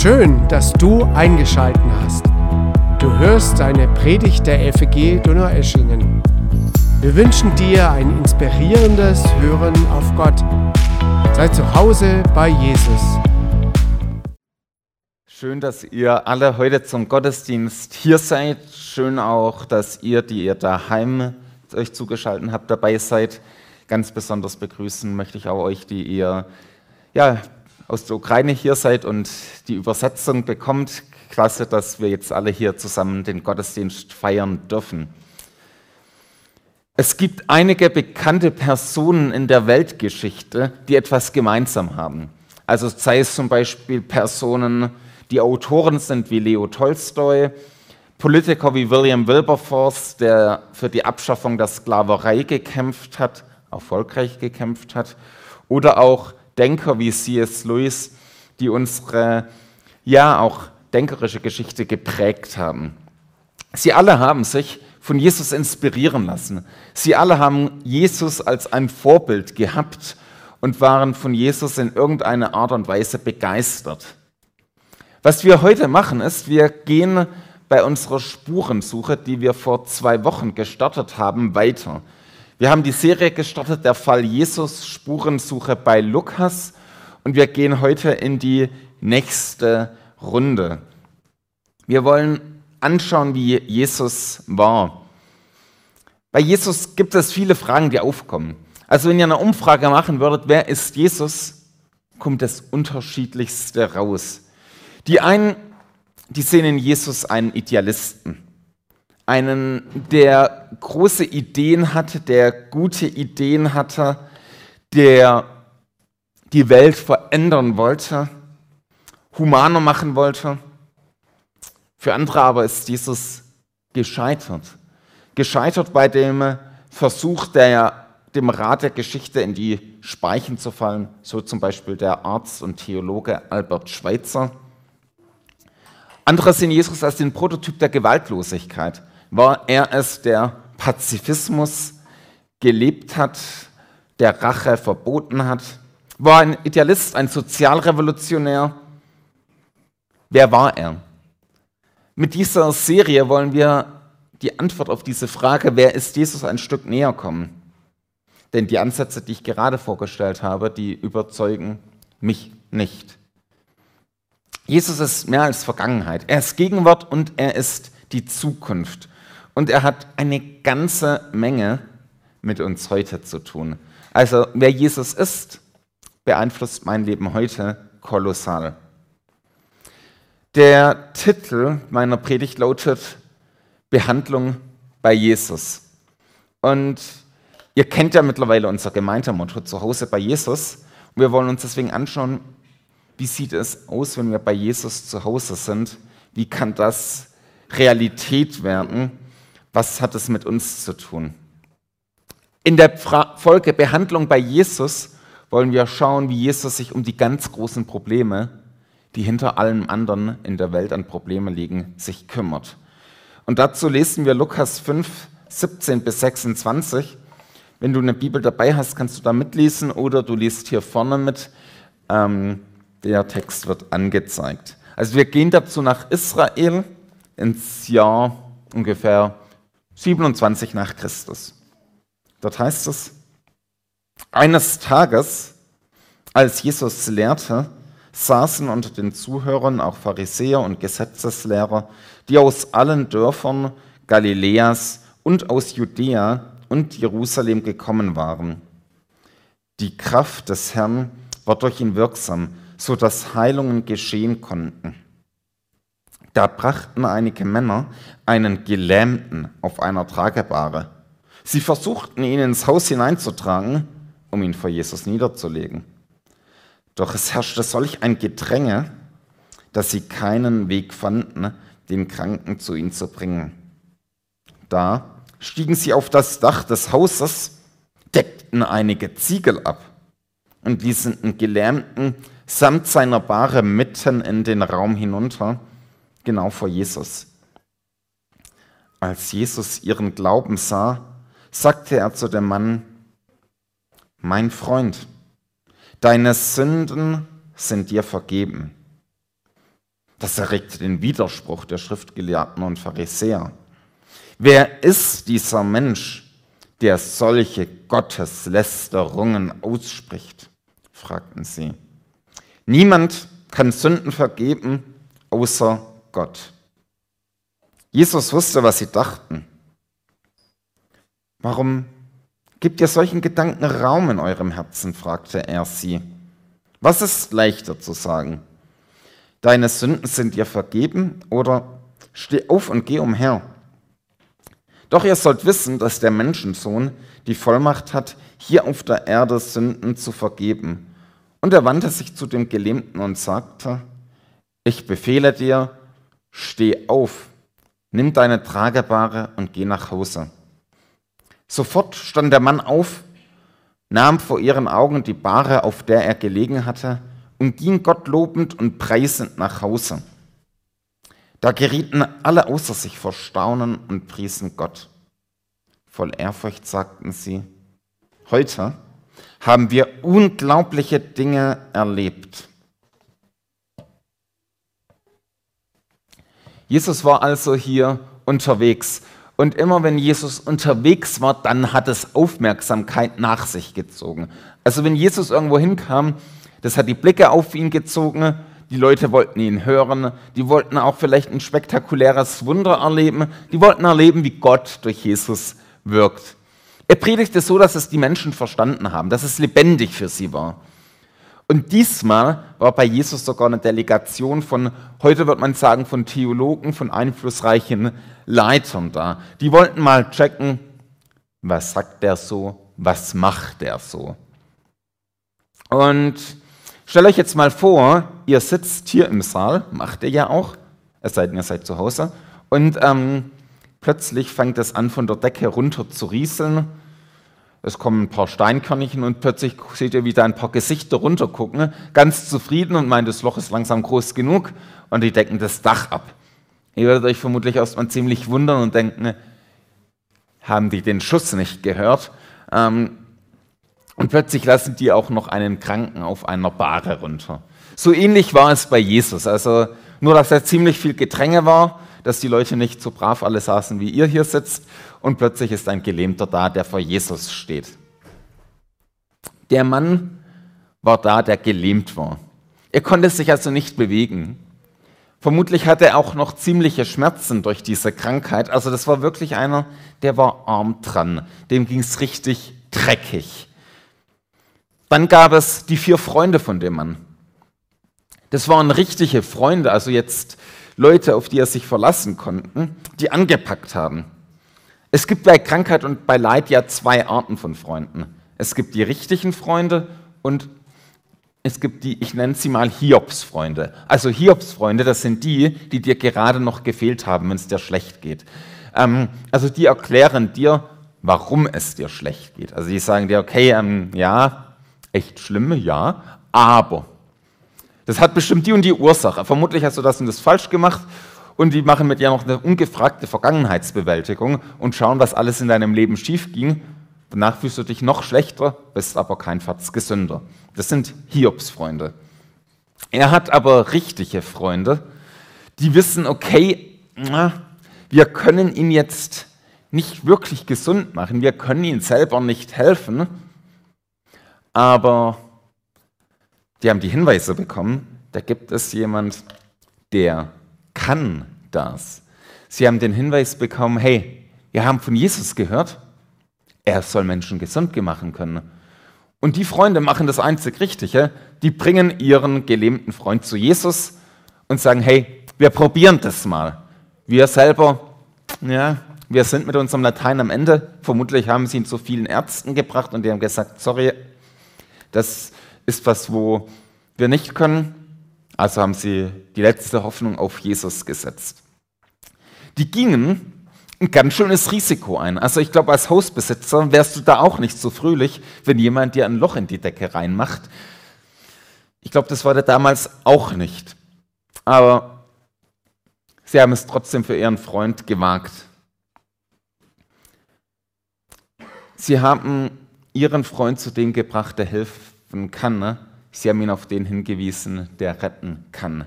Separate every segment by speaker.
Speaker 1: Schön, dass du eingeschalten hast. Du hörst eine Predigt der FEG Donaueschingen. Wir wünschen dir ein inspirierendes Hören auf Gott. Sei zu Hause bei Jesus.
Speaker 2: Schön, dass ihr alle heute zum Gottesdienst hier seid. Schön auch, dass ihr, die ihr daheim euch zugeschaltet habt, dabei seid. Ganz besonders begrüßen möchte ich auch euch, die ihr ja, aus der Ukraine hier seid und die Übersetzung bekommt. Klasse, dass wir jetzt alle hier zusammen den Gottesdienst feiern dürfen. Es gibt einige bekannte Personen in der Weltgeschichte, die etwas gemeinsam haben. Also sei es zum Beispiel Personen, die Autoren sind wie Leo Tolstoi, Politiker wie William Wilberforce, der für die Abschaffung der Sklaverei gekämpft hat, erfolgreich gekämpft hat, oder auch Denker wie C.S. Lewis, die unsere, ja, auch denkerische Geschichte geprägt haben. Sie alle haben sich von Jesus inspirieren lassen. Sie alle haben Jesus als ein Vorbild gehabt und waren von Jesus in irgendeiner Art und Weise begeistert. Was wir heute machen, ist, wir gehen bei unserer Spurensuche, die wir vor zwei Wochen gestartet haben, weiter. Wir haben die Serie gestartet, der Fall Jesus, Spurensuche bei Lukas. Und wir gehen heute in die nächste Runde. Wir wollen anschauen, wie Jesus war. Bei Jesus gibt es viele Fragen, die aufkommen. Also wenn ihr eine Umfrage machen würdet, wer ist Jesus, kommt das Unterschiedlichste raus. Die einen, die sehen in Jesus einen Idealisten einen, der große Ideen hatte, der gute Ideen hatte, der die Welt verändern wollte, humaner machen wollte. Für andere aber ist Jesus gescheitert. Gescheitert bei dem Versuch, der, dem Rat der Geschichte in die Speichen zu fallen, so zum Beispiel der Arzt und Theologe Albert Schweitzer. Andere sehen Jesus als den Prototyp der Gewaltlosigkeit war er es, der Pazifismus gelebt hat, der Rache verboten hat? War ein Idealist, ein Sozialrevolutionär? Wer war er? Mit dieser Serie wollen wir die Antwort auf diese Frage, wer ist Jesus, ein Stück näher kommen. Denn die Ansätze, die ich gerade vorgestellt habe, die überzeugen mich nicht. Jesus ist mehr als Vergangenheit. Er ist Gegenwart und er ist die Zukunft. Und er hat eine ganze Menge mit uns heute zu tun. Also wer Jesus ist, beeinflusst mein Leben heute kolossal. Der Titel meiner Predigt lautet Behandlung bei Jesus. Und ihr kennt ja mittlerweile unser Gemeindermotto zu Hause bei Jesus. Und wir wollen uns deswegen anschauen, wie sieht es aus, wenn wir bei Jesus zu Hause sind? Wie kann das Realität werden? Was hat es mit uns zu tun? In der Folge Behandlung bei Jesus wollen wir schauen, wie Jesus sich um die ganz großen Probleme, die hinter allem anderen in der Welt an Problemen liegen, sich kümmert. Und dazu lesen wir Lukas 5, 17 bis 26. Wenn du eine Bibel dabei hast, kannst du da mitlesen oder du liest hier vorne mit. Ähm, der Text wird angezeigt. Also wir gehen dazu nach Israel ins Jahr ungefähr 27 nach Christus. Dort heißt es, eines Tages, als Jesus lehrte, saßen unter den Zuhörern auch Pharisäer und Gesetzeslehrer, die aus allen Dörfern Galiläas und aus Judäa und Jerusalem gekommen waren. Die Kraft des Herrn war durch ihn wirksam, so dass Heilungen geschehen konnten. Da brachten einige Männer einen Gelähmten auf einer Tragebare. Sie versuchten ihn ins Haus hineinzutragen, um ihn vor Jesus niederzulegen. Doch es herrschte solch ein Gedränge, dass sie keinen Weg fanden, den Kranken zu ihm zu bringen. Da stiegen sie auf das Dach des Hauses, deckten einige Ziegel ab und ließen den Gelähmten samt seiner Bahre mitten in den Raum hinunter genau vor Jesus. Als Jesus ihren Glauben sah, sagte er zu dem Mann, mein Freund, deine Sünden sind dir vergeben. Das erregt den Widerspruch der Schriftgelehrten und Pharisäer. Wer ist dieser Mensch, der solche Gotteslästerungen ausspricht? fragten sie. Niemand kann Sünden vergeben, außer Gott. Jesus wusste, was sie dachten. Warum gibt ihr solchen Gedanken Raum in eurem Herzen? fragte er sie. Was ist leichter zu sagen? Deine Sünden sind dir vergeben oder steh auf und geh umher. Doch ihr sollt wissen, dass der Menschensohn die Vollmacht hat, hier auf der Erde Sünden zu vergeben. Und er wandte sich zu dem Gelähmten und sagte, ich befehle dir, steh auf, nimm deine Tragebare und geh nach Hause. Sofort stand der Mann auf, nahm vor ihren Augen die Bahre, auf der er gelegen hatte, und ging Gott lobend und preisend nach Hause. Da gerieten alle außer sich vor Staunen und priesen Gott. Voll Ehrfurcht sagten sie, heute haben wir unglaubliche Dinge erlebt. Jesus war also hier unterwegs. Und immer wenn Jesus unterwegs war, dann hat es Aufmerksamkeit nach sich gezogen. Also wenn Jesus irgendwo hinkam, das hat die Blicke auf ihn gezogen, die Leute wollten ihn hören, die wollten auch vielleicht ein spektakuläres Wunder erleben, die wollten erleben, wie Gott durch Jesus wirkt. Er predigte so, dass es die Menschen verstanden haben, dass es lebendig für sie war. Und diesmal war bei Jesus sogar eine Delegation von, heute wird man sagen, von Theologen, von einflussreichen Leitern da. Die wollten mal checken, was sagt der so, was macht der so. Und stellt euch jetzt mal vor, ihr sitzt hier im Saal, macht ihr ja auch, es sei denn, ihr seid zu Hause, und ähm, Plötzlich fängt es an, von der Decke runter zu rieseln. Es kommen ein paar Steinkörnchen und plötzlich seht ihr, wie da ein paar Gesichter runtergucken, ganz zufrieden und meint, das Loch ist langsam groß genug und die decken das Dach ab. Ihr werdet euch vermutlich erstmal ziemlich wundern und denken, haben die den Schuss nicht gehört? Ähm, und plötzlich lassen die auch noch einen Kranken auf einer Bahre runter. So ähnlich war es bei Jesus. Also nur, dass er ziemlich viel Gedränge war dass die Leute nicht so brav alle saßen, wie ihr hier sitzt, und plötzlich ist ein Gelähmter da, der vor Jesus steht. Der Mann war da, der gelähmt war. Er konnte sich also nicht bewegen. Vermutlich hatte er auch noch ziemliche Schmerzen durch diese Krankheit. Also das war wirklich einer, der war arm dran. Dem ging es richtig dreckig. Dann gab es die vier Freunde von dem Mann. Das waren richtige Freunde, also jetzt Leute, auf die er sich verlassen konnte, die angepackt haben. Es gibt bei Krankheit und bei Leid ja zwei Arten von Freunden. Es gibt die richtigen Freunde und es gibt die, ich nenne sie mal Hiobsfreunde. Also Hiobsfreunde, das sind die, die dir gerade noch gefehlt haben, wenn es dir schlecht geht. Ähm, also die erklären dir, warum es dir schlecht geht. Also die sagen dir, okay, ähm, ja, echt schlimme, ja, aber das hat bestimmt die und die Ursache. Vermutlich hast du das und das falsch gemacht und die machen mit dir noch eine ungefragte Vergangenheitsbewältigung und schauen, was alles in deinem Leben schief ging. Danach fühlst du dich noch schlechter, bist aber kein Fatz gesünder. Das sind Hiobs Freunde. Er hat aber richtige Freunde, die wissen, okay, wir können ihn jetzt nicht wirklich gesund machen, wir können ihm selber nicht helfen, aber die haben die Hinweise bekommen, da gibt es jemand, der kann das. Sie haben den Hinweis bekommen, hey, wir haben von Jesus gehört, er soll Menschen gesund machen können. Und die Freunde machen das einzig Richtige, die bringen ihren gelähmten Freund zu Jesus und sagen, hey, wir probieren das mal. Wir selber, ja, wir sind mit unserem Latein am Ende. Vermutlich haben sie ihn zu vielen Ärzten gebracht und die haben gesagt, sorry, das ist was, wo wir nicht können. Also haben sie die letzte Hoffnung auf Jesus gesetzt. Die gingen ein ganz schönes Risiko ein. Also ich glaube, als Hausbesitzer wärst du da auch nicht so fröhlich, wenn jemand dir ein Loch in die Decke reinmacht. Ich glaube, das war der damals auch nicht. Aber sie haben es trotzdem für ihren Freund gewagt. Sie haben ihren Freund zu dem gebracht, der helfen kann. Ne? Sie haben ihn auf den hingewiesen, der retten kann.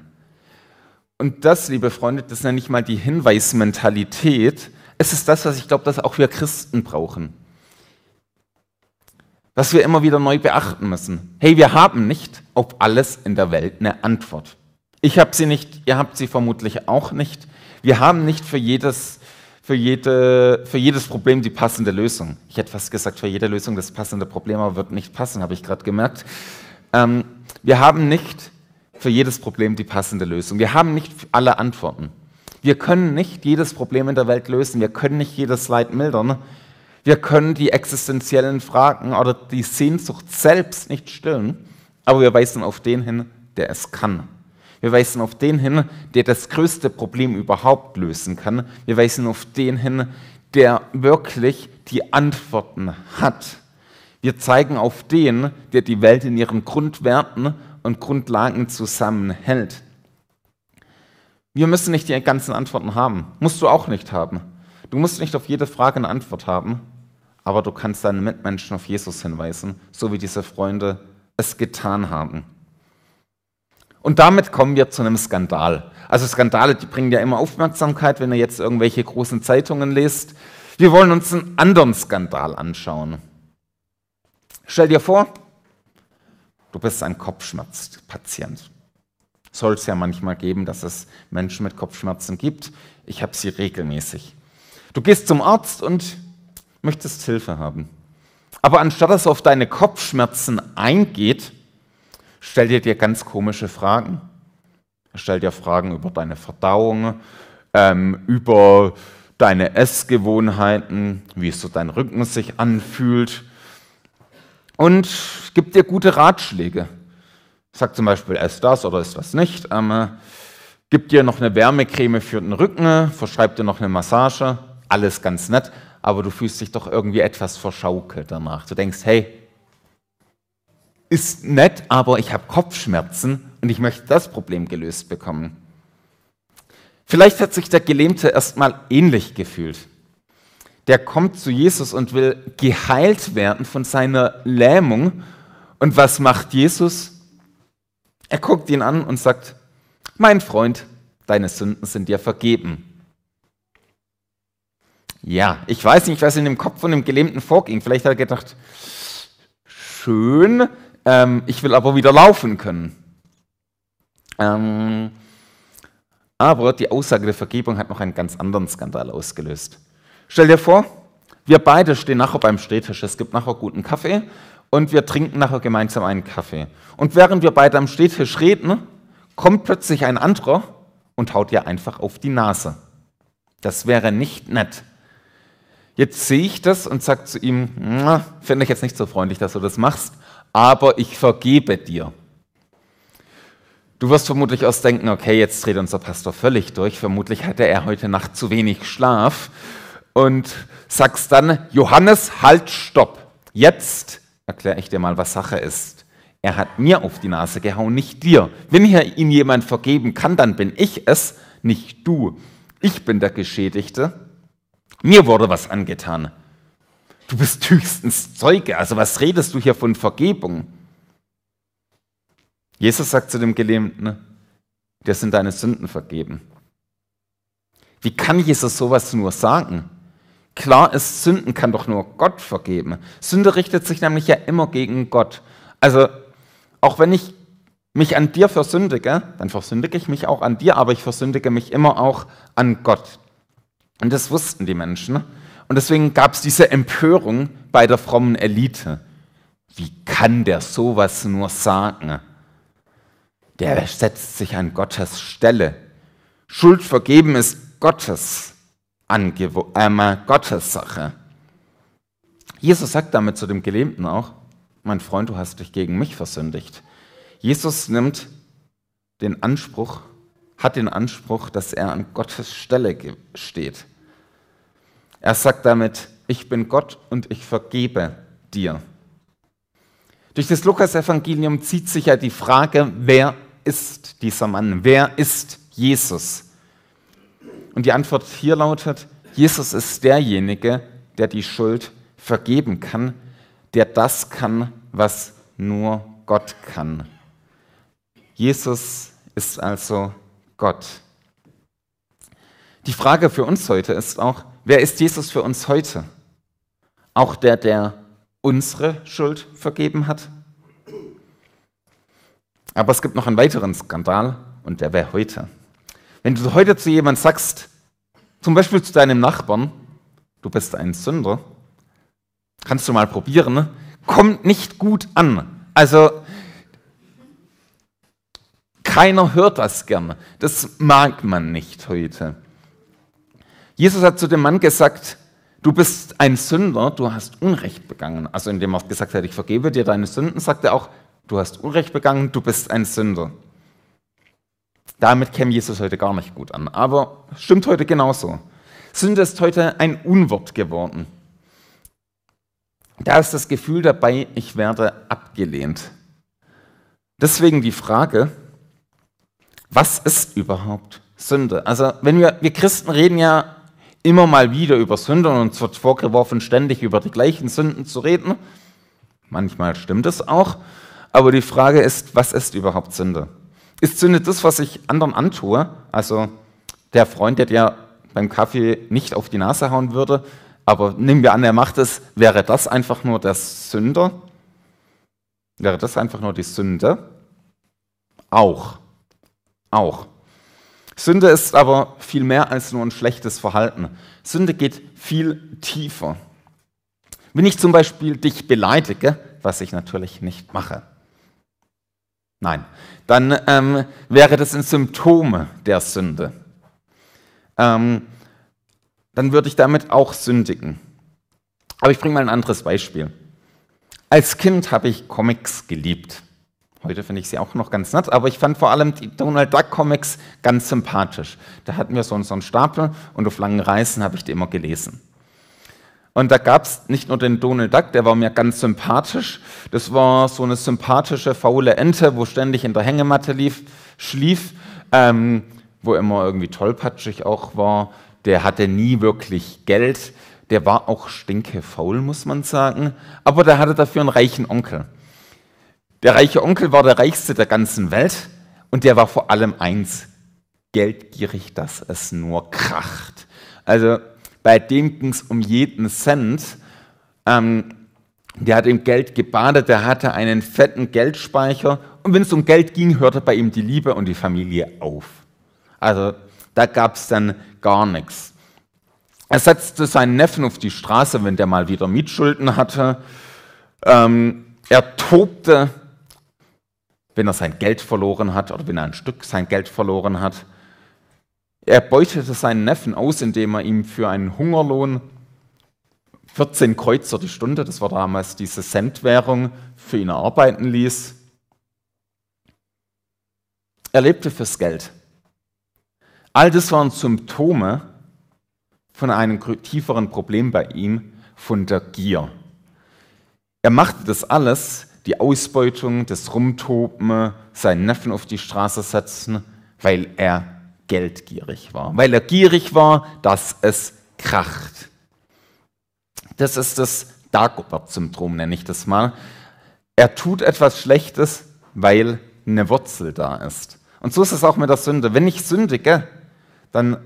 Speaker 2: Und das, liebe Freunde, das nenne ich mal die Hinweismentalität. Es ist das, was ich glaube, dass auch wir Christen brauchen. Was wir immer wieder neu beachten müssen. Hey, wir haben nicht auf alles in der Welt eine Antwort. Ich habe sie nicht, ihr habt sie vermutlich auch nicht. Wir haben nicht für jedes, für, jede, für jedes Problem die passende Lösung. Ich hätte fast gesagt, für jede Lösung das passende Problem, aber wird nicht passen, habe ich gerade gemerkt. Ähm, wir haben nicht für jedes Problem die passende Lösung. Wir haben nicht alle Antworten. Wir können nicht jedes Problem in der Welt lösen. Wir können nicht jedes Leid mildern. Wir können die existenziellen Fragen oder die Sehnsucht selbst nicht stillen. Aber wir weisen auf den hin, der es kann. Wir weisen auf den hin, der das größte Problem überhaupt lösen kann. Wir weisen auf den hin, der wirklich die Antworten hat. Wir zeigen auf den, der die Welt in ihren Grundwerten und Grundlagen zusammenhält. Wir müssen nicht die ganzen Antworten haben. Musst du auch nicht haben. Du musst nicht auf jede Frage eine Antwort haben, aber du kannst deinen Mitmenschen auf Jesus hinweisen, so wie diese Freunde es getan haben. Und damit kommen wir zu einem Skandal. Also Skandale, die bringen ja immer Aufmerksamkeit, wenn ihr jetzt irgendwelche großen Zeitungen lest. Wir wollen uns einen anderen Skandal anschauen. Stell dir vor, du bist ein Kopfschmerzpatient. Soll es ja manchmal geben, dass es Menschen mit Kopfschmerzen gibt. Ich habe sie regelmäßig. Du gehst zum Arzt und möchtest Hilfe haben. Aber anstatt dass auf deine Kopfschmerzen eingeht, stellt er dir ganz komische Fragen. Er stellt dir Fragen über deine Verdauung, ähm, über deine Essgewohnheiten, wie so dein Rücken sich anfühlt und gibt dir gute Ratschläge. Sagt zum Beispiel, ess das oder ess das nicht. Ähm, gibt dir noch eine Wärmecreme für den Rücken, verschreibt dir noch eine Massage. Alles ganz nett, aber du fühlst dich doch irgendwie etwas verschaukelt danach. Du denkst, hey, ist nett, aber ich habe Kopfschmerzen und ich möchte das Problem gelöst bekommen. Vielleicht hat sich der Gelähmte erstmal ähnlich gefühlt. Der kommt zu Jesus und will geheilt werden von seiner Lähmung. Und was macht Jesus? Er guckt ihn an und sagt, mein Freund, deine Sünden sind dir vergeben. Ja, ich weiß nicht, was in dem Kopf von dem Gelähmten vorging. Vielleicht hat er gedacht, schön, ähm, ich will aber wieder laufen können. Ähm, aber die Aussage der Vergebung hat noch einen ganz anderen Skandal ausgelöst. Stell dir vor, wir beide stehen nachher beim Stehtisch. Es gibt nachher guten Kaffee und wir trinken nachher gemeinsam einen Kaffee. Und während wir beide am Stehtisch reden, kommt plötzlich ein anderer und haut dir einfach auf die Nase. Das wäre nicht nett. Jetzt sehe ich das und sage zu ihm, finde ich jetzt nicht so freundlich, dass du das machst, aber ich vergebe dir. Du wirst vermutlich erst denken, okay, jetzt dreht unser Pastor völlig durch. Vermutlich hatte er heute Nacht zu wenig Schlaf. Und sagst dann, Johannes, halt, stopp. Jetzt erkläre ich dir mal, was Sache ist. Er hat mir auf die Nase gehauen, nicht dir. Wenn hier ihm jemand vergeben kann, dann bin ich es, nicht du. Ich bin der Geschädigte. Mir wurde was angetan. Du bist höchstens Zeuge. Also was redest du hier von Vergebung? Jesus sagt zu dem Gelähmten, dir sind deine Sünden vergeben. Wie kann Jesus sowas nur sagen? Klar ist, Sünden kann doch nur Gott vergeben. Sünde richtet sich nämlich ja immer gegen Gott. Also auch wenn ich mich an dir versündige, dann versündige ich mich auch an dir, aber ich versündige mich immer auch an Gott. Und das wussten die Menschen. Und deswegen gab es diese Empörung bei der frommen Elite. Wie kann der sowas nur sagen? Der setzt sich an Gottes Stelle. Schuld vergeben ist Gottes, Angewo äh, Gottes Sache. Jesus sagt damit zu dem Gelähmten auch, mein Freund, du hast dich gegen mich versündigt. Jesus nimmt den Anspruch, hat den Anspruch, dass er an Gottes Stelle steht. Er sagt damit, ich bin Gott und ich vergebe dir. Durch das Lukas-Evangelium zieht sich ja die Frage, wer ist dieser Mann? Wer ist Jesus? Und die Antwort hier lautet, Jesus ist derjenige, der die Schuld vergeben kann, der das kann, was nur Gott kann. Jesus ist also Gott. Die Frage für uns heute ist auch, wer ist Jesus für uns heute? Auch der, der unsere Schuld vergeben hat? Aber es gibt noch einen weiteren Skandal und der wäre heute. Wenn du heute zu jemandem sagst, zum Beispiel zu deinem Nachbarn, du bist ein Sünder, kannst du mal probieren, kommt nicht gut an. Also keiner hört das gerne. Das mag man nicht heute. Jesus hat zu dem Mann gesagt, du bist ein Sünder, du hast Unrecht begangen. Also indem er gesagt hat, ich vergebe dir deine Sünden, sagt er auch, du hast Unrecht begangen, du bist ein Sünder. Damit käme Jesus heute gar nicht gut an. Aber stimmt heute genauso. Sünde ist heute ein Unwort geworden. Da ist das Gefühl dabei, ich werde abgelehnt. Deswegen die Frage, was ist überhaupt Sünde? Also, wenn wir, wir Christen reden ja immer mal wieder über Sünde und uns wird vorgeworfen, ständig über die gleichen Sünden zu reden. Manchmal stimmt es auch. Aber die Frage ist, was ist überhaupt Sünde? Ist Sünde das, was ich anderen antue? Also der Freund, der dir beim Kaffee nicht auf die Nase hauen würde, aber nehmen wir an, er macht es, wäre das einfach nur der Sünder? Wäre das einfach nur die Sünde? Auch. Auch. Sünde ist aber viel mehr als nur ein schlechtes Verhalten. Sünde geht viel tiefer. Wenn ich zum Beispiel dich beleidige, was ich natürlich nicht mache, Nein, dann ähm, wäre das ein Symptom der Sünde. Ähm, dann würde ich damit auch sündigen. Aber ich bringe mal ein anderes Beispiel. Als Kind habe ich Comics geliebt. Heute finde ich sie auch noch ganz nett, aber ich fand vor allem die Donald Duck Comics ganz sympathisch. Da hatten wir so einen Stapel und auf langen Reisen habe ich die immer gelesen. Und da gab es nicht nur den Donald Duck, der war mir ganz sympathisch. Das war so eine sympathische, faule Ente, wo ständig in der Hängematte lief, schlief, ähm, wo immer irgendwie tollpatschig auch war. Der hatte nie wirklich Geld. Der war auch stinkefaul, muss man sagen. Aber der hatte dafür einen reichen Onkel. Der reiche Onkel war der reichste der ganzen Welt und der war vor allem eins, geldgierig, dass es nur kracht. Also bei dem ging es um jeden Cent. Ähm, der hat im Geld gebadet, der hatte einen fetten Geldspeicher und wenn es um Geld ging, hörte bei ihm die Liebe und die Familie auf. Also da gab es dann gar nichts. Er setzte seinen Neffen auf die Straße, wenn der mal wieder Mietschulden hatte. Ähm, er tobte, wenn er sein Geld verloren hat oder wenn er ein Stück sein Geld verloren hat. Er beutete seinen Neffen aus, indem er ihm für einen Hungerlohn 14 Kreuzer die Stunde, das war damals diese Centwährung, für ihn arbeiten ließ. Er lebte fürs Geld. All das waren Symptome von einem tieferen Problem bei ihm, von der Gier. Er machte das alles, die Ausbeutung, das Rumtoben, seinen Neffen auf die Straße setzen, weil er geldgierig war, weil er gierig war, dass es kracht. Das ist das Dagobert-Syndrom, nenne ich das mal. Er tut etwas Schlechtes, weil eine Wurzel da ist. Und so ist es auch mit der Sünde. Wenn ich sündige, dann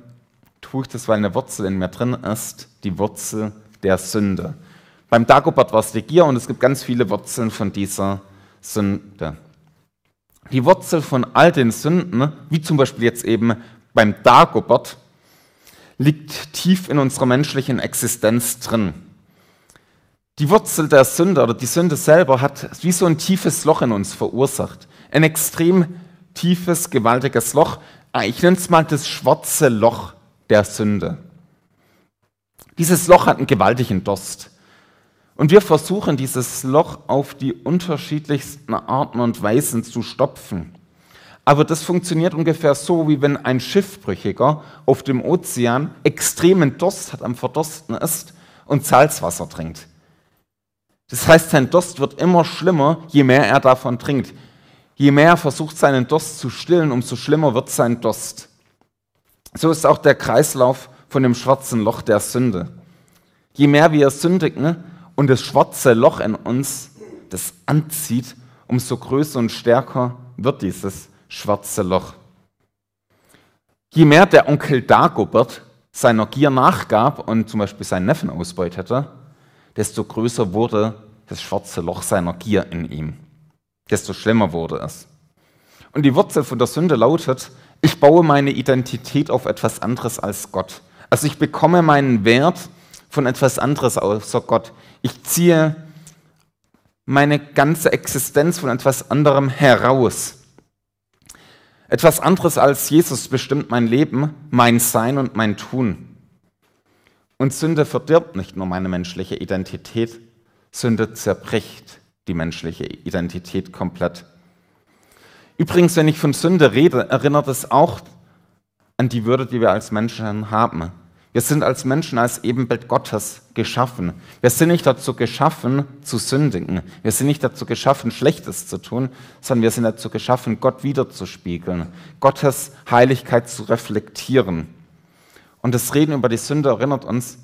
Speaker 2: tue ich das, weil eine Wurzel in mir drin ist, die Wurzel der Sünde. Beim Dagobert war es die Gier und es gibt ganz viele Wurzeln von dieser Sünde. Die Wurzel von all den Sünden, wie zum Beispiel jetzt eben beim Dagobert, liegt tief in unserer menschlichen Existenz drin. Die Wurzel der Sünde oder die Sünde selber hat wie so ein tiefes Loch in uns verursacht. Ein extrem tiefes, gewaltiges Loch. Ah, ich nenne es mal das schwarze Loch der Sünde. Dieses Loch hat einen gewaltigen Durst. Und wir versuchen dieses Loch auf die unterschiedlichsten Arten und Weisen zu stopfen. Aber das funktioniert ungefähr so, wie wenn ein Schiffbrüchiger auf dem Ozean extremen Durst hat, am Verdursten ist und Salzwasser trinkt. Das heißt, sein Durst wird immer schlimmer, je mehr er davon trinkt. Je mehr er versucht, seinen Durst zu stillen, umso schlimmer wird sein Durst. So ist auch der Kreislauf von dem schwarzen Loch der Sünde. Je mehr wir sündigen und das schwarze Loch in uns das anzieht, umso größer und stärker wird dieses schwarze Loch. Je mehr der Onkel Dagobert seiner Gier nachgab und zum Beispiel seinen Neffen ausbeutete, desto größer wurde das schwarze Loch seiner Gier in ihm. Desto schlimmer wurde es. Und die Wurzel von der Sünde lautet, ich baue meine Identität auf etwas anderes als Gott. Also ich bekomme meinen Wert von etwas anderes außer Gott. Ich ziehe meine ganze Existenz von etwas anderem heraus. Etwas anderes als Jesus bestimmt mein Leben, mein Sein und mein Tun. Und Sünde verdirbt nicht nur meine menschliche Identität, Sünde zerbricht die menschliche Identität komplett. Übrigens, wenn ich von Sünde rede, erinnert es auch an die Würde, die wir als Menschen haben. Wir sind als Menschen als Ebenbild Gottes geschaffen. Wir sind nicht dazu geschaffen, zu sündigen. Wir sind nicht dazu geschaffen, Schlechtes zu tun, sondern wir sind dazu geschaffen, Gott wiederzuspiegeln, Gottes Heiligkeit zu reflektieren. Und das Reden über die Sünde erinnert uns,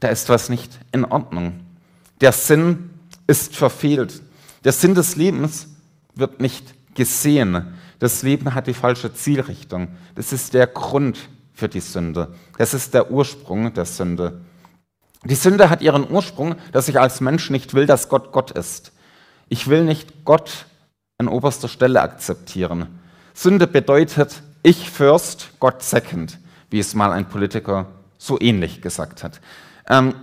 Speaker 2: da ist was nicht in Ordnung. Der Sinn ist verfehlt. Der Sinn des Lebens wird nicht gesehen. Das Leben hat die falsche Zielrichtung. Das ist der Grund für die Sünde. Das ist der Ursprung der Sünde. Die Sünde hat ihren Ursprung, dass ich als Mensch nicht will, dass Gott Gott ist. Ich will nicht Gott an oberster Stelle akzeptieren. Sünde bedeutet, ich first, Gott second, wie es mal ein Politiker so ähnlich gesagt hat. Ähm,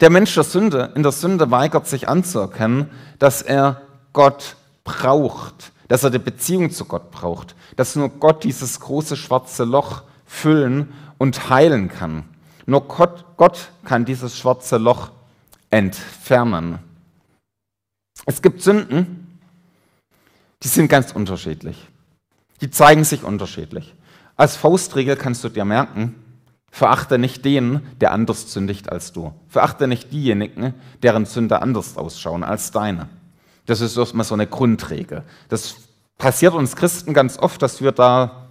Speaker 2: der Mensch der Sünde, in der Sünde weigert sich anzuerkennen, dass er Gott braucht, dass er die Beziehung zu Gott braucht, dass nur Gott dieses große schwarze Loch füllen und heilen kann. Nur Gott, Gott kann dieses schwarze Loch entfernen. Es gibt Sünden, die sind ganz unterschiedlich. Die zeigen sich unterschiedlich. Als Faustregel kannst du dir merken, verachte nicht den, der anders sündigt als du. Verachte nicht diejenigen, deren Sünde anders ausschauen als deine. Das ist erstmal so eine Grundregel. Das passiert uns Christen ganz oft, dass wir da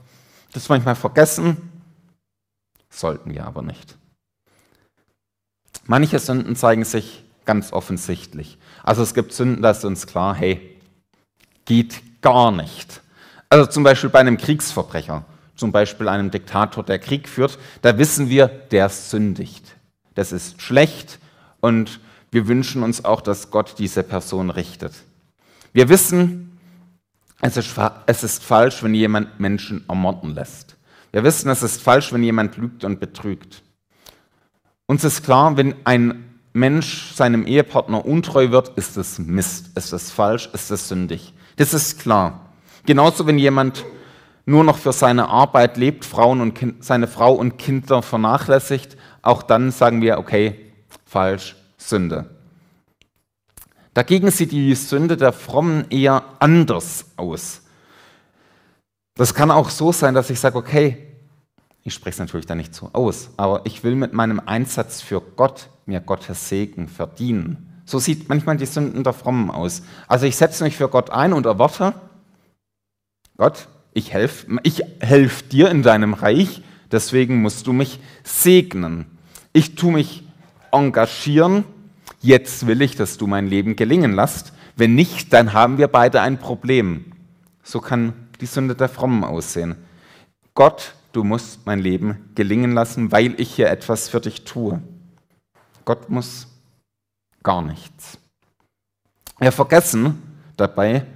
Speaker 2: das manchmal vergessen, sollten wir aber nicht. Manche Sünden zeigen sich ganz offensichtlich. Also es gibt Sünden, da ist uns klar, hey, geht gar nicht. Also zum Beispiel bei einem Kriegsverbrecher, zum Beispiel einem Diktator, der Krieg führt, da wissen wir, der sündigt. Das ist schlecht und wir wünschen uns auch, dass Gott diese Person richtet. Wir wissen, es ist, es ist falsch, wenn jemand Menschen ermorden lässt. Wir wissen, es ist falsch, wenn jemand lügt und betrügt. Uns ist klar, wenn ein Mensch seinem Ehepartner untreu wird, ist es Mist, ist es falsch, ist es sündig. Das ist klar. Genauso, wenn jemand nur noch für seine Arbeit lebt, Frauen und kind, seine Frau und Kinder vernachlässigt, auch dann sagen wir, okay, falsch, Sünde. Dagegen sieht die Sünde der Frommen eher anders aus. Das kann auch so sein, dass ich sage, okay, ich spreche es natürlich dann nicht so aus, aber ich will mit meinem Einsatz für Gott mir Gottes Segen verdienen. So sieht manchmal die Sünden der Frommen aus. Also ich setze mich für Gott ein und erwarte, Gott, ich helfe ich helf dir in deinem Reich, deswegen musst du mich segnen. Ich tue mich engagieren jetzt will ich, dass du mein Leben gelingen lässt. Wenn nicht, dann haben wir beide ein Problem. So kann die Sünde der Frommen aussehen. Gott, du musst mein Leben gelingen lassen, weil ich hier etwas für dich tue. Gott muss gar nichts. Wir vergessen dabei,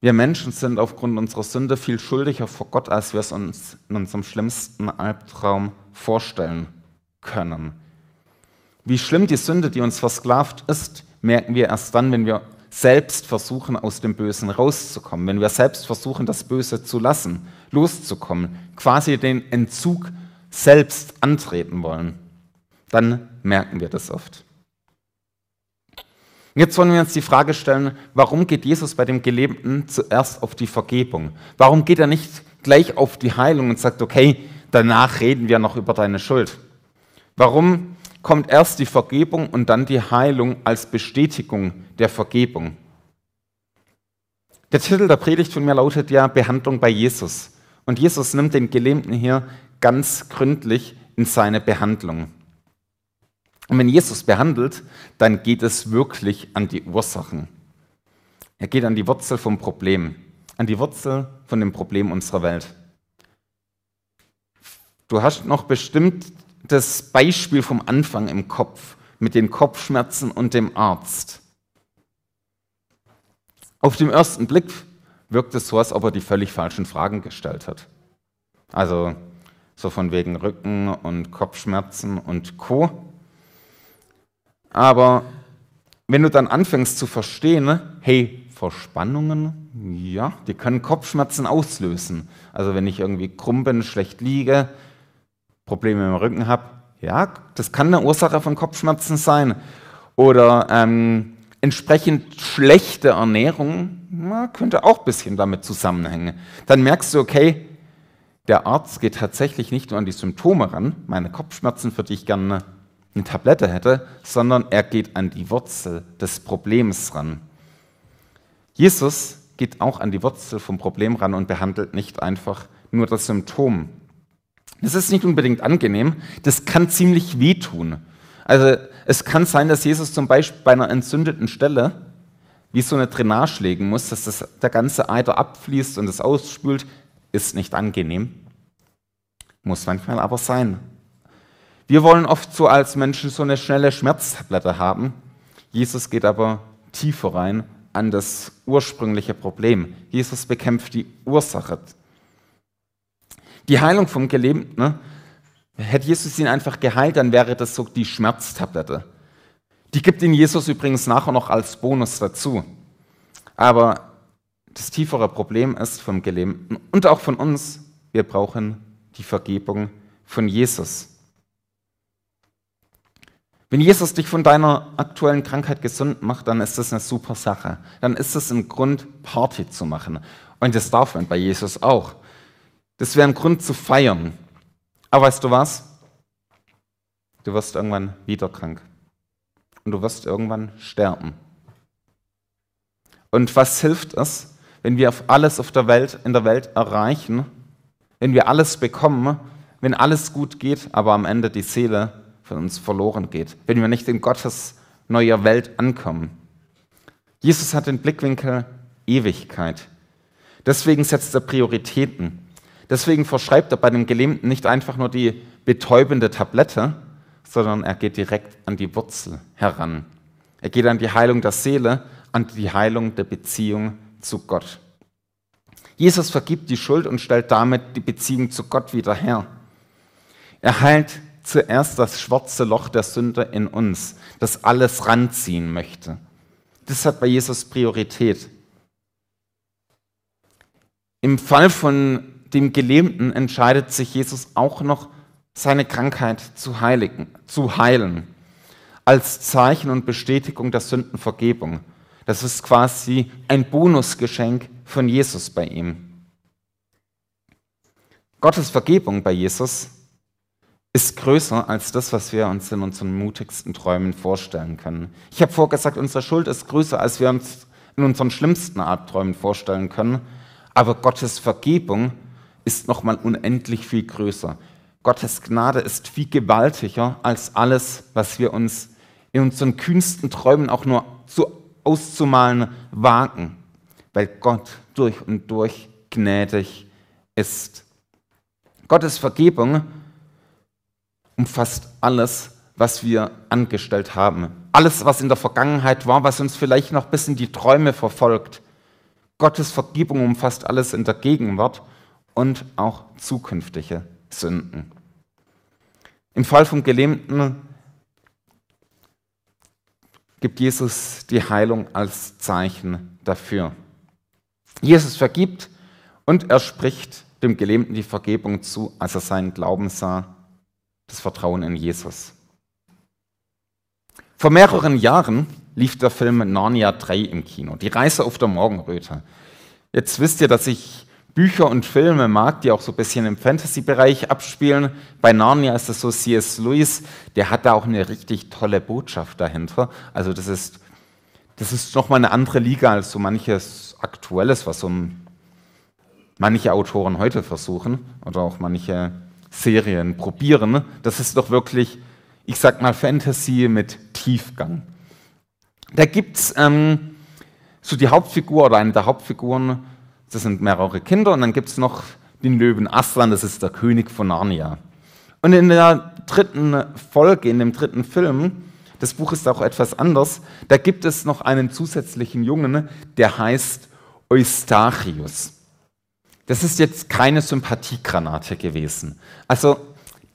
Speaker 2: wir Menschen sind aufgrund unserer Sünde viel schuldiger vor Gott, als wir es uns in unserem schlimmsten Albtraum vorstellen können. Wie schlimm die Sünde, die uns versklavt ist, merken wir erst dann, wenn wir selbst versuchen, aus dem Bösen rauszukommen, wenn wir selbst versuchen, das Böse zu lassen, loszukommen, quasi den Entzug selbst antreten wollen, dann merken wir das oft. Jetzt wollen wir uns die Frage stellen, warum geht Jesus bei dem Gelebten zuerst auf die Vergebung? Warum geht er nicht gleich auf die Heilung und sagt, okay, danach reden wir noch über deine Schuld? Warum kommt erst die Vergebung und dann die Heilung als Bestätigung der Vergebung. Der Titel der Predigt von mir lautet ja Behandlung bei Jesus. Und Jesus nimmt den Gelähmten hier ganz gründlich in seine Behandlung. Und wenn Jesus behandelt, dann geht es wirklich an die Ursachen. Er geht an die Wurzel vom Problem, an die Wurzel von dem Problem unserer Welt. Du hast noch bestimmt das Beispiel vom Anfang im Kopf mit den Kopfschmerzen und dem Arzt. Auf den ersten Blick wirkt es so, als ob er die völlig falschen Fragen gestellt hat. Also so von wegen Rücken und Kopfschmerzen und Co. Aber wenn du dann anfängst zu verstehen, hey, Verspannungen, ja, die können Kopfschmerzen auslösen. Also wenn ich irgendwie krumm bin, schlecht liege, Probleme im Rücken habe, ja, das kann eine Ursache von Kopfschmerzen sein. Oder ähm, entsprechend schlechte Ernährung na, könnte auch ein bisschen damit zusammenhängen. Dann merkst du, okay, der Arzt geht tatsächlich nicht nur an die Symptome ran, meine Kopfschmerzen, für die ich gerne eine Tablette hätte, sondern er geht an die Wurzel des Problems ran. Jesus geht auch an die Wurzel vom Problem ran und behandelt nicht einfach nur das Symptom. Das ist nicht unbedingt angenehm, das kann ziemlich wehtun. Also es kann sein, dass Jesus zum Beispiel bei einer entzündeten Stelle wie so eine Drainage legen muss, dass das, der ganze Eiter abfließt und es ausspült, ist nicht angenehm. Muss manchmal aber sein. Wir wollen oft so als Menschen so eine schnelle Schmerztablette haben. Jesus geht aber tiefer rein an das ursprüngliche Problem. Jesus bekämpft die Ursache. Die Heilung vom Gelähmten, ne? Hätte Jesus ihn einfach geheilt, dann wäre das so die Schmerztablette. Die gibt ihn Jesus übrigens nachher noch als Bonus dazu. Aber das tiefere Problem ist vom Gelähmten und auch von uns, wir brauchen die Vergebung von Jesus. Wenn Jesus dich von deiner aktuellen Krankheit gesund macht, dann ist das eine super Sache. Dann ist es ein Grund, Party zu machen. Und das darf man bei Jesus auch. Das wäre ein Grund zu feiern. Aber weißt du was? Du wirst irgendwann wieder krank. Und du wirst irgendwann sterben. Und was hilft es, wenn wir alles auf der Welt, in der Welt erreichen, wenn wir alles bekommen, wenn alles gut geht, aber am Ende die Seele von uns verloren geht, wenn wir nicht in Gottes neuer Welt ankommen. Jesus hat den Blickwinkel Ewigkeit. Deswegen setzt er Prioritäten. Deswegen verschreibt er bei dem Gelähmten nicht einfach nur die betäubende Tablette, sondern er geht direkt an die Wurzel heran. Er geht an die Heilung der Seele, an die Heilung der Beziehung zu Gott. Jesus vergibt die Schuld und stellt damit die Beziehung zu Gott wieder her. Er heilt zuerst das schwarze Loch der Sünde in uns, das alles ranziehen möchte. Das hat bei Jesus Priorität. Im Fall von dem Gelähmten entscheidet sich Jesus auch noch, seine Krankheit zu, heiligen, zu heilen, als Zeichen und Bestätigung der Sündenvergebung. Das ist quasi ein Bonusgeschenk von Jesus bei ihm. Gottes Vergebung bei Jesus ist größer als das, was wir uns in unseren mutigsten Träumen vorstellen können. Ich habe vorgesagt, unsere Schuld ist größer, als wir uns in unseren schlimmsten Albträumen vorstellen können. Aber Gottes Vergebung ist nochmal unendlich viel größer. Gottes Gnade ist viel gewaltiger als alles, was wir uns in unseren kühnsten Träumen auch nur zu auszumalen wagen, weil Gott durch und durch gnädig ist. Gottes Vergebung umfasst alles, was wir angestellt haben. Alles, was in der Vergangenheit war, was uns vielleicht noch bis in die Träume verfolgt. Gottes Vergebung umfasst alles in der Gegenwart und auch zukünftige Sünden. Im Fall vom Gelähmten gibt Jesus die Heilung als Zeichen dafür. Jesus vergibt und er spricht dem Gelähmten die Vergebung zu, als er seinen Glauben sah das Vertrauen in Jesus. Vor mehreren Jahren lief der Film Narnia 3 im Kino, die Reise auf der Morgenröte. Jetzt wisst ihr, dass ich Bücher und Filme mag, die auch so ein bisschen im Fantasy-Bereich abspielen. Bei Narnia ist es so C.S. Lewis, der hat da auch eine richtig tolle Botschaft dahinter. Also das ist, das ist nochmal eine andere Liga als so manches Aktuelles, was so manche Autoren heute versuchen oder auch manche Serien probieren. Das ist doch wirklich, ich sag mal, Fantasy mit Tiefgang. Da gibt es ähm, so die Hauptfigur oder eine der Hauptfiguren, das sind mehrere Kinder, und dann gibt es noch den Löwen Aslan, das ist der König von Narnia. Und in der dritten Folge, in dem dritten Film, das Buch ist auch etwas anders, da gibt es noch einen zusätzlichen Jungen, der heißt Eustachius. Das ist jetzt keine Sympathiegranate gewesen. Also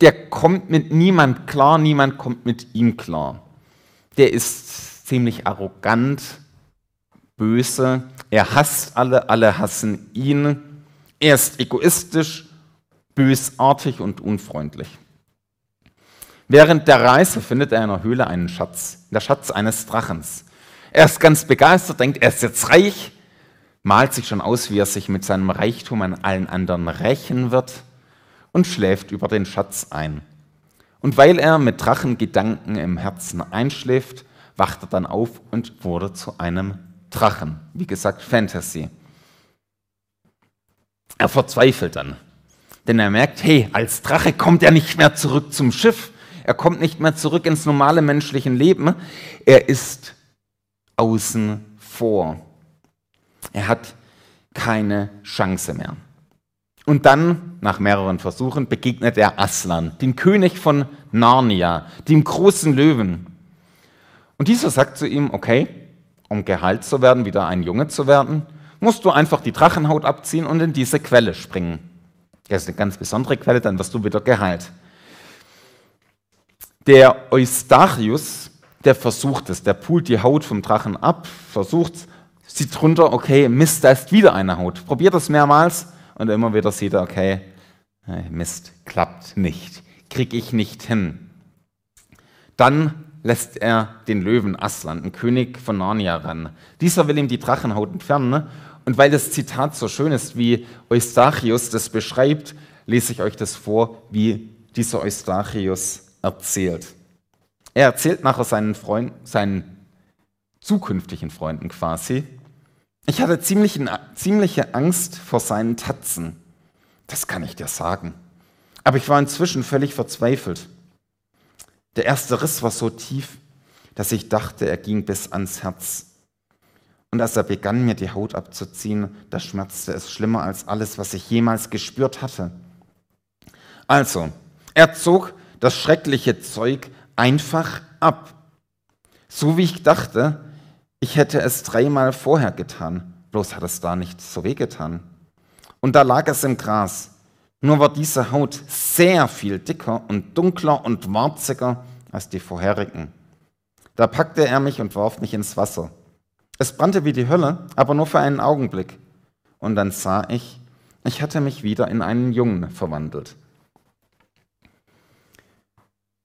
Speaker 2: der kommt mit niemand klar, niemand kommt mit ihm klar. Der ist ziemlich arrogant, böse, er hasst alle, alle hassen ihn, er ist egoistisch, bösartig und unfreundlich. Während der Reise findet er in einer Höhle einen Schatz, der Schatz eines Drachens. Er ist ganz begeistert, denkt, er ist jetzt reich, malt sich schon aus, wie er sich mit seinem Reichtum an allen anderen rächen wird und schläft über den Schatz ein. Und weil er mit Drachengedanken im Herzen einschläft, wacht er dann auf und wurde zu einem Drachen. Wie gesagt, Fantasy. Er verzweifelt dann, denn er merkt, hey, als Drache kommt er nicht mehr zurück zum Schiff, er kommt nicht mehr zurück ins normale menschliche Leben, er ist außen vor. Er hat keine Chance mehr. Und dann, nach mehreren Versuchen, begegnet er Aslan, dem König von Narnia, dem großen Löwen. Und dieser sagt zu ihm, okay, um geheilt zu werden, wieder ein Junge zu werden, musst du einfach die Drachenhaut abziehen und in diese Quelle springen. Das ist eine ganz besondere Quelle, dann wirst du wieder geheilt. Der Eustachius, der versucht es, der pult die Haut vom Drachen ab, versucht, sieht drunter, okay, Mist, da ist wieder eine Haut. Probiert das mehrmals und immer wieder sieht er, okay, Mist, klappt nicht, krieg ich nicht hin. Dann lässt er den Löwen Aslan, den König von Narnia, ran. Dieser will ihm die Drachenhaut entfernen. Und weil das Zitat so schön ist, wie Eustachius das beschreibt, lese ich euch das vor, wie dieser Eustachius erzählt. Er erzählt nachher seinen, Freund, seinen zukünftigen Freunden quasi, ich hatte ziemliche Angst vor seinen Tatzen. Das kann ich dir sagen. Aber ich war inzwischen völlig verzweifelt. Der erste Riss war so tief, dass ich dachte, er ging bis ans Herz. Und als er begann, mir die Haut abzuziehen, da schmerzte es schlimmer als alles, was ich jemals gespürt hatte. Also, er zog das schreckliche Zeug einfach ab. So wie ich dachte, ich hätte es dreimal vorher getan, bloß hat es da nicht so wehgetan. Und da lag es im Gras. Nur war diese Haut sehr viel dicker und dunkler und warziger als die vorherigen. Da packte er mich und warf mich ins Wasser. Es brannte wie die Hölle, aber nur für einen Augenblick. Und dann sah ich, ich hatte mich wieder in einen Jungen verwandelt.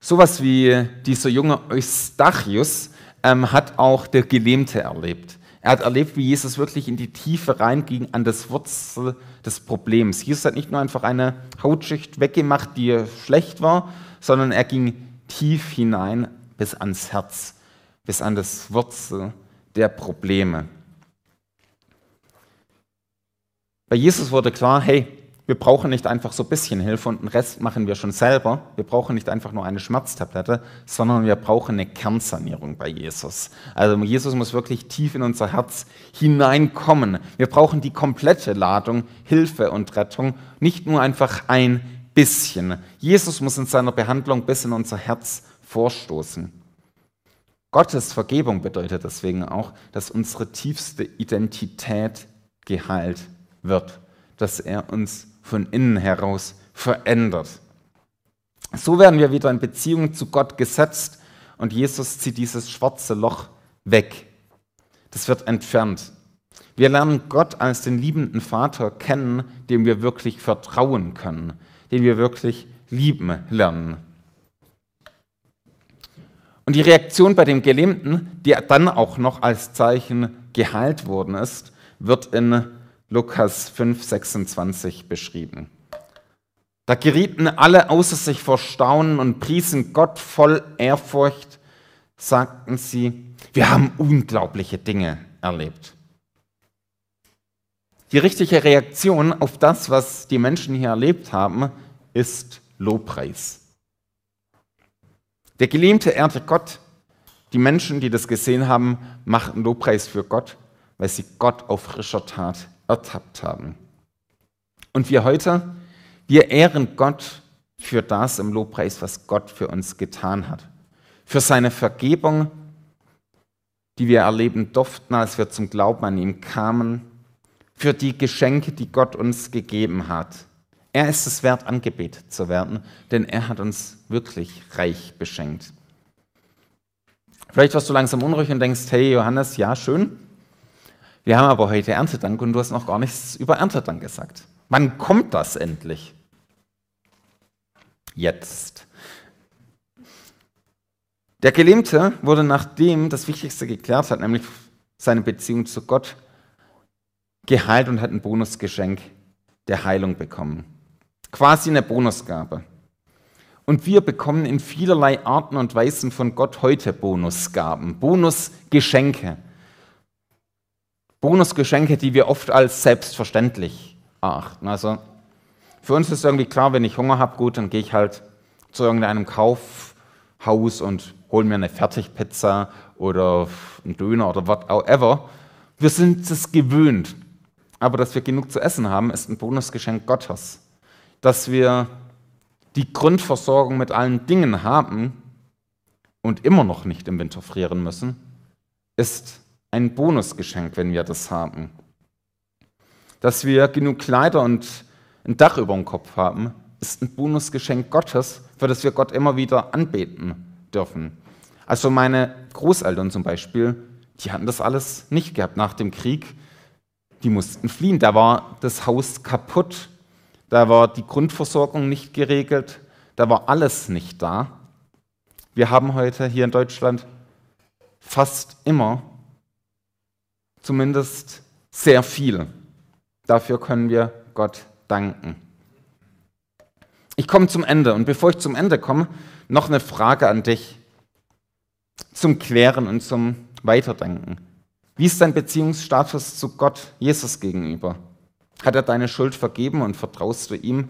Speaker 2: Sowas wie dieser junge Eustachius ähm, hat auch der Gelähmte erlebt. Er hat erlebt, wie Jesus wirklich in die Tiefe reinging an das Wurzel des Problems. Jesus hat nicht nur einfach eine Hautschicht weggemacht, die schlecht war, sondern er ging tief hinein bis ans Herz, bis an das Wurzel der Probleme. Bei Jesus wurde klar, hey, wir brauchen nicht einfach so ein bisschen Hilfe und den Rest machen wir schon selber. Wir brauchen nicht einfach nur eine Schmerztablette, sondern wir brauchen eine Kernsanierung bei Jesus. Also Jesus muss wirklich tief in unser Herz hineinkommen. Wir brauchen die komplette Ladung Hilfe und Rettung, nicht nur einfach ein bisschen. Jesus muss in seiner Behandlung bis in unser Herz vorstoßen. Gottes Vergebung bedeutet deswegen auch, dass unsere tiefste Identität geheilt wird, dass er uns von innen heraus verändert. So werden wir wieder in Beziehung zu Gott gesetzt und Jesus zieht dieses schwarze Loch weg. Das wird entfernt. Wir lernen Gott als den liebenden Vater kennen, dem wir wirklich vertrauen können, den wir wirklich lieben lernen. Und die Reaktion bei dem Gelähmten, die dann auch noch als Zeichen geheilt worden ist, wird in Lukas 5, 26 beschrieben. Da gerieten alle außer sich vor Staunen und priesen Gott voll Ehrfurcht, sagten sie, wir haben unglaubliche Dinge erlebt. Die richtige Reaktion auf das, was die Menschen hier erlebt haben, ist Lobpreis. Der Gelähmte ehrte Gott. Die Menschen, die das gesehen haben, machten Lobpreis für Gott, weil sie Gott auf frischer Tat ertappt haben. Und wir heute, wir ehren Gott für das im Lobpreis, was Gott für uns getan hat. Für seine Vergebung, die wir erleben durften, als wir zum Glauben an ihn kamen. Für die Geschenke, die Gott uns gegeben hat. Er ist es wert, angebetet zu werden, denn er hat uns wirklich reich beschenkt. Vielleicht wirst du langsam unruhig und denkst, hey Johannes, ja, schön. Wir haben aber heute Erntedank und du hast noch gar nichts über Erntedank gesagt. Wann kommt das endlich? Jetzt. Der Gelähmte wurde nachdem das Wichtigste geklärt hat, nämlich seine Beziehung zu Gott, geheilt und hat ein Bonusgeschenk der Heilung bekommen. Quasi eine Bonusgabe. Und wir bekommen in vielerlei Arten und Weisen von Gott heute Bonusgaben, Bonusgeschenke. Bonusgeschenke, die wir oft als selbstverständlich erachten. Also für uns ist irgendwie klar, wenn ich Hunger habe, gut, dann gehe ich halt zu irgendeinem Kaufhaus und hole mir eine Fertigpizza oder einen Döner oder whatever. Wir sind es gewöhnt. Aber dass wir genug zu essen haben, ist ein Bonusgeschenk Gottes. Dass wir die Grundversorgung mit allen Dingen haben und immer noch nicht im Winter frieren müssen, ist ein Bonusgeschenk, wenn wir das haben. Dass wir genug Kleider und ein Dach über dem Kopf haben, ist ein Bonusgeschenk Gottes, für das wir Gott immer wieder anbeten dürfen. Also meine Großeltern zum Beispiel, die hatten das alles nicht gehabt nach dem Krieg. Die mussten fliehen. Da war das Haus kaputt da war die Grundversorgung nicht geregelt, da war alles nicht da. Wir haben heute hier in Deutschland fast immer, zumindest sehr viel. Dafür können wir Gott danken. Ich komme zum Ende und bevor ich zum Ende komme, noch eine Frage an dich zum Klären und zum Weiterdenken. Wie ist dein Beziehungsstatus zu Gott, Jesus gegenüber? Hat er deine Schuld vergeben und vertraust du ihm?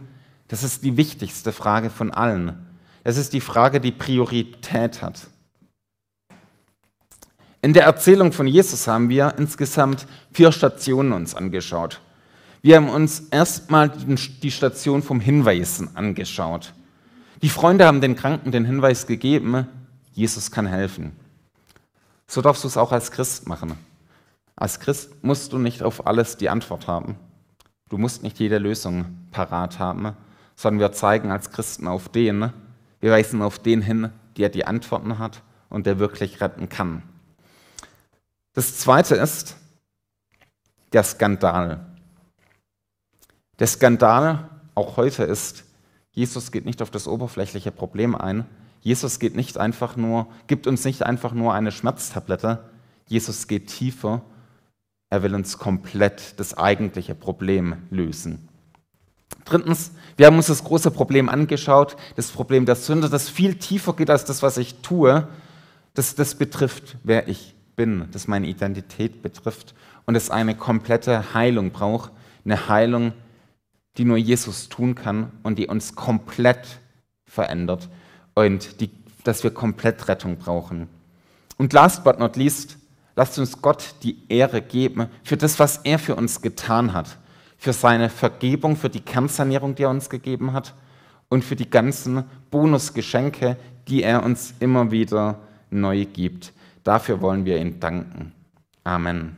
Speaker 2: Das ist die wichtigste Frage von allen. Es ist die Frage, die Priorität hat. In der Erzählung von Jesus haben wir insgesamt vier Stationen uns angeschaut. Wir haben uns erstmal die Station vom Hinweisen angeschaut. Die Freunde haben den Kranken den Hinweis gegeben, Jesus kann helfen. So darfst du es auch als Christ machen. Als Christ musst du nicht auf alles die Antwort haben. Du musst nicht jede Lösung parat haben, sondern wir zeigen als Christen auf den, wir weisen auf den hin, der die Antworten hat und der wirklich retten kann. Das zweite ist der Skandal. Der Skandal auch heute ist, Jesus geht nicht auf das oberflächliche Problem ein. Jesus geht nicht einfach nur, gibt uns nicht einfach nur eine Schmerztablette. Jesus geht tiefer er will uns komplett das eigentliche Problem lösen. Drittens, wir haben uns das große Problem angeschaut, das Problem der Sünde, das viel tiefer geht als das, was ich tue. Das, das betrifft, wer ich bin, das meine Identität betrifft und es eine komplette Heilung braucht. Eine Heilung, die nur Jesus tun kann und die uns komplett verändert und die, dass wir komplett Rettung brauchen. Und last but not least, Lasst uns Gott die Ehre geben für das, was er für uns getan hat. Für seine Vergebung, für die Kernsanierung, die er uns gegeben hat und für die ganzen Bonusgeschenke, die er uns immer wieder neu gibt. Dafür wollen wir ihm danken. Amen.